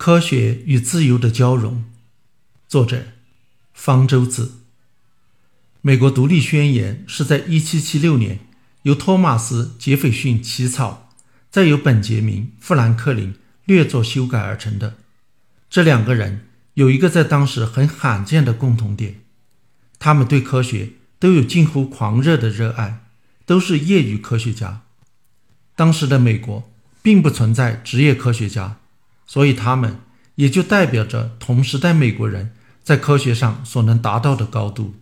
科学与自由的交融，作者方舟子。美国独立宣言是在1776年由托马斯·杰斐逊起草，再由本杰明·富兰克林略作修改而成的。这两个人有一个在当时很罕见的共同点：他们对科学都有近乎狂热的热爱，都是业余科学家。当时的美国并不存在职业科学家，所以他们也就代表着同时代美国人在科学上所能达到的高度。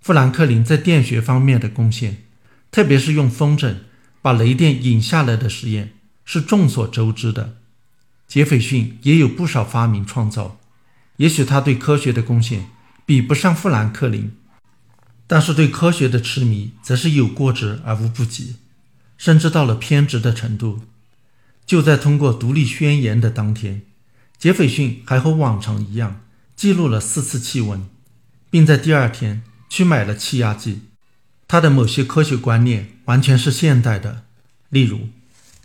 富兰克林在电学方面的贡献，特别是用风筝把雷电引下来的实验，是众所周知的。杰斐逊也有不少发明创造，也许他对科学的贡献比不上富兰克林，但是对科学的痴迷则是有过之而无不及，甚至到了偏执的程度。就在通过独立宣言的当天，杰斐逊还和往常一样记录了四次气温，并在第二天。去买了气压计，他的某些科学观念完全是现代的。例如，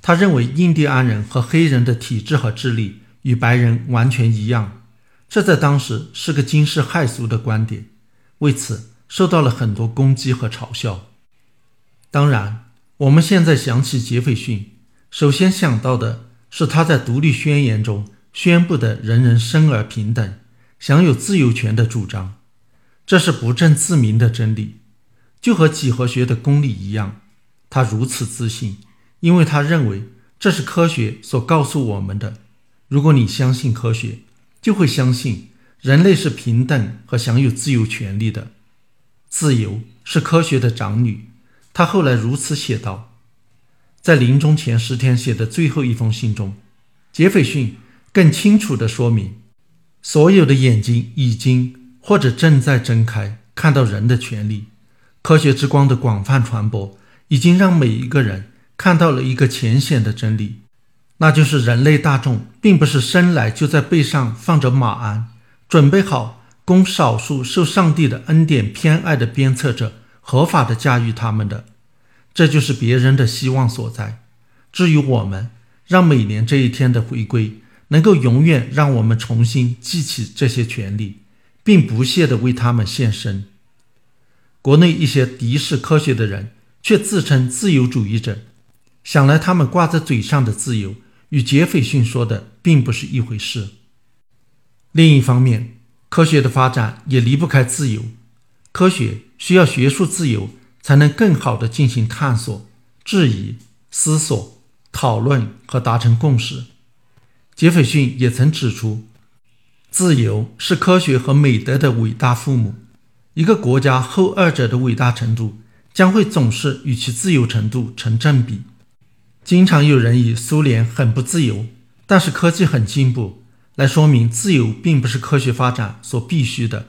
他认为印第安人和黑人的体质和智力与白人完全一样，这在当时是个惊世骇俗的观点，为此受到了很多攻击和嘲笑。当然，我们现在想起杰斐逊，首先想到的是他在独立宣言中宣布的人人生而平等、享有自由权的主张。这是不证自明的真理，就和几何学的公理一样。他如此自信，因为他认为这是科学所告诉我们的。如果你相信科学，就会相信人类是平等和享有自由权利的。自由是科学的长女。他后来如此写道，在临终前十天写的最后一封信中，杰斐逊更清楚地说明，所有的眼睛已经。或者正在睁开，看到人的权利。科学之光的广泛传播，已经让每一个人看到了一个浅显的真理，那就是人类大众并不是生来就在背上放着马鞍，准备好供少数受上帝的恩典偏爱的鞭策者合法的驾驭他们的。这就是别人的希望所在。至于我们，让每年这一天的回归，能够永远让我们重新记起这些权利。并不懈地为他们献身。国内一些敌视科学的人却自称自由主义者，想来他们挂在嘴上的自由与杰斐逊说的并不是一回事。另一方面，科学的发展也离不开自由，科学需要学术自由才能更好地进行探索、质疑、思索、讨论和达成共识。杰斐逊也曾指出。自由是科学和美德的伟大父母。一个国家后二者的伟大程度，将会总是与其自由程度成正比。经常有人以苏联很不自由，但是科技很进步，来说明自由并不是科学发展所必须的。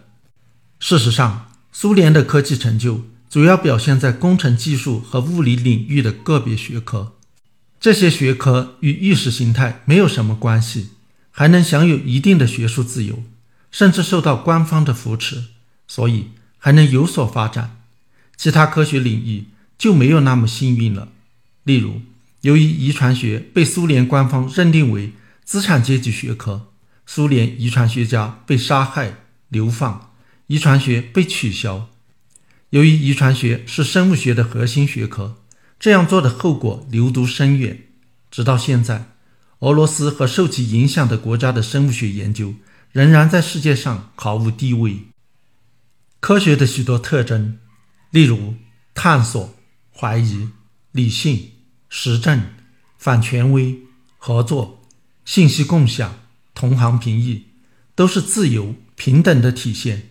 事实上，苏联的科技成就主要表现在工程技术和物理领域的个别学科，这些学科与意识形态没有什么关系。还能享有一定的学术自由，甚至受到官方的扶持，所以还能有所发展。其他科学领域就没有那么幸运了。例如，由于遗传学被苏联官方认定为资产阶级学科，苏联遗传学家被杀害、流放，遗传学被取消。由于遗传学是生物学的核心学科，这样做的后果流毒深远，直到现在。俄罗斯和受其影响的国家的生物学研究仍然在世界上毫无地位。科学的许多特征，例如探索、怀疑、理性、实证、反权威、合作、信息共享、同行评议，都是自由平等的体现。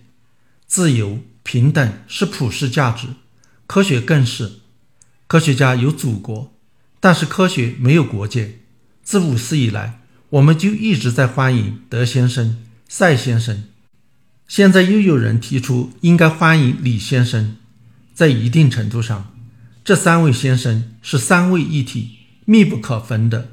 自由平等是普世价值，科学更是。科学家有祖国，但是科学没有国界。自五四以来，我们就一直在欢迎德先生、赛先生，现在又有人提出应该欢迎李先生。在一定程度上，这三位先生是三位一体、密不可分的。